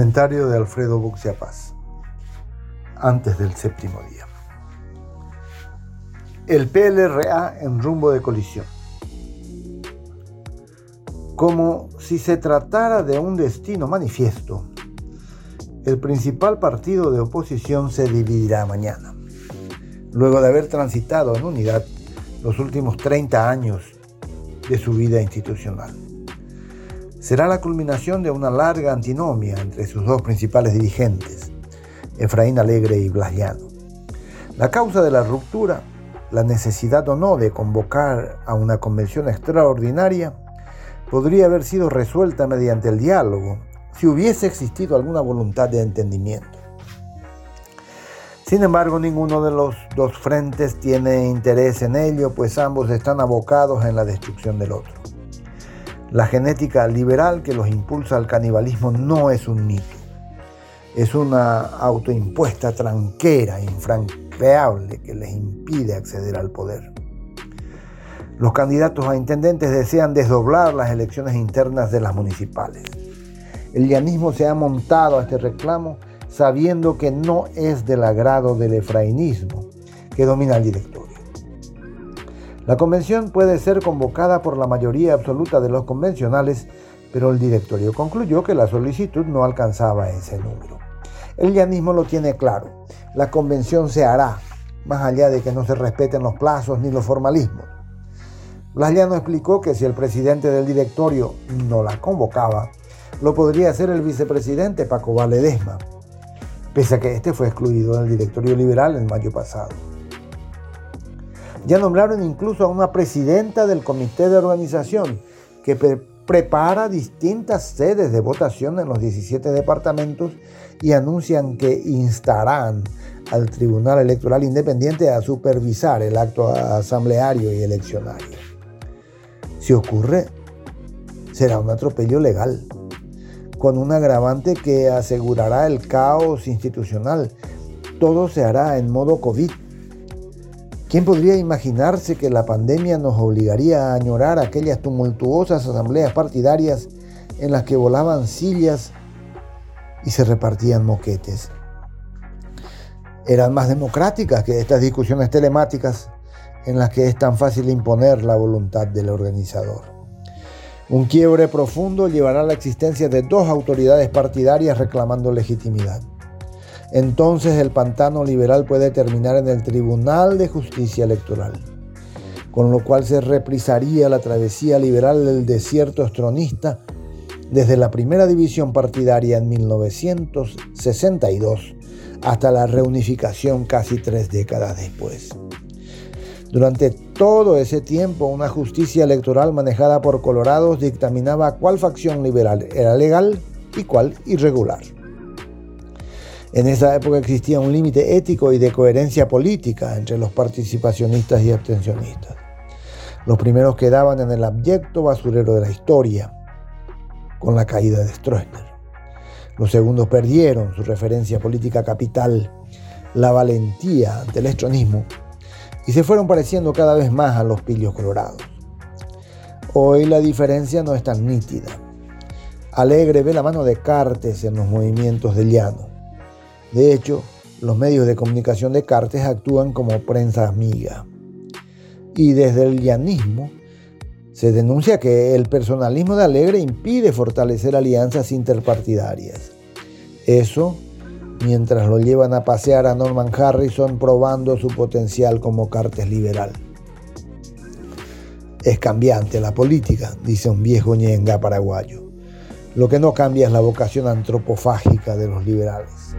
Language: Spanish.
Comentario de Alfredo Buxia Paz. Antes del séptimo día. El PLRA en rumbo de colisión. Como si se tratara de un destino manifiesto, el principal partido de oposición se dividirá mañana, luego de haber transitado en unidad los últimos 30 años de su vida institucional. Será la culminación de una larga antinomia entre sus dos principales dirigentes, Efraín Alegre y Blas Llano. La causa de la ruptura, la necesidad o no de convocar a una convención extraordinaria, podría haber sido resuelta mediante el diálogo si hubiese existido alguna voluntad de entendimiento. Sin embargo, ninguno de los dos frentes tiene interés en ello, pues ambos están abocados en la destrucción del otro. La genética liberal que los impulsa al canibalismo no es un mito, es una autoimpuesta tranquera, infranqueable, que les impide acceder al poder. Los candidatos a intendentes desean desdoblar las elecciones internas de las municipales. El llanismo se ha montado a este reclamo sabiendo que no es del agrado del efrainismo que domina el directorio. La convención puede ser convocada por la mayoría absoluta de los convencionales, pero el directorio concluyó que la solicitud no alcanzaba ese número. El llanismo lo tiene claro. La convención se hará, más allá de que no se respeten los plazos ni los formalismos. Blas Llano explicó que si el presidente del directorio no la convocaba, lo podría hacer el vicepresidente Paco Valedesma, pese a que este fue excluido del directorio liberal en mayo pasado. Ya nombraron incluso a una presidenta del comité de organización que prepara distintas sedes de votación en los 17 departamentos y anuncian que instarán al Tribunal Electoral Independiente a supervisar el acto asambleario y eleccionario. Si ocurre, será un atropello legal con un agravante que asegurará el caos institucional. Todo se hará en modo COVID. ¿Quién podría imaginarse que la pandemia nos obligaría a añorar aquellas tumultuosas asambleas partidarias en las que volaban sillas y se repartían moquetes? Eran más democráticas que estas discusiones telemáticas en las que es tan fácil imponer la voluntad del organizador. Un quiebre profundo llevará a la existencia de dos autoridades partidarias reclamando legitimidad. Entonces el pantano liberal puede terminar en el Tribunal de Justicia Electoral, con lo cual se reprisaría la travesía liberal del desierto estronista desde la primera división partidaria en 1962 hasta la reunificación casi tres décadas después. Durante todo ese tiempo, una justicia electoral manejada por colorados dictaminaba cuál facción liberal era legal y cuál irregular. En esa época existía un límite ético y de coherencia política entre los participacionistas y abstencionistas. Los primeros quedaban en el abyecto basurero de la historia, con la caída de Stroessner. Los segundos perdieron su referencia política capital, la valentía ante el estronismo y se fueron pareciendo cada vez más a los pillos colorados. Hoy la diferencia no es tan nítida. Alegre ve la mano de Cartes en los movimientos de Llano. De hecho, los medios de comunicación de Cartes actúan como prensa amiga. Y desde el llanismo se denuncia que el personalismo de Alegre impide fortalecer alianzas interpartidarias. Eso mientras lo llevan a pasear a Norman Harrison probando su potencial como cartes liberal. Es cambiante la política, dice un viejo ñenga paraguayo. Lo que no cambia es la vocación antropofágica de los liberales.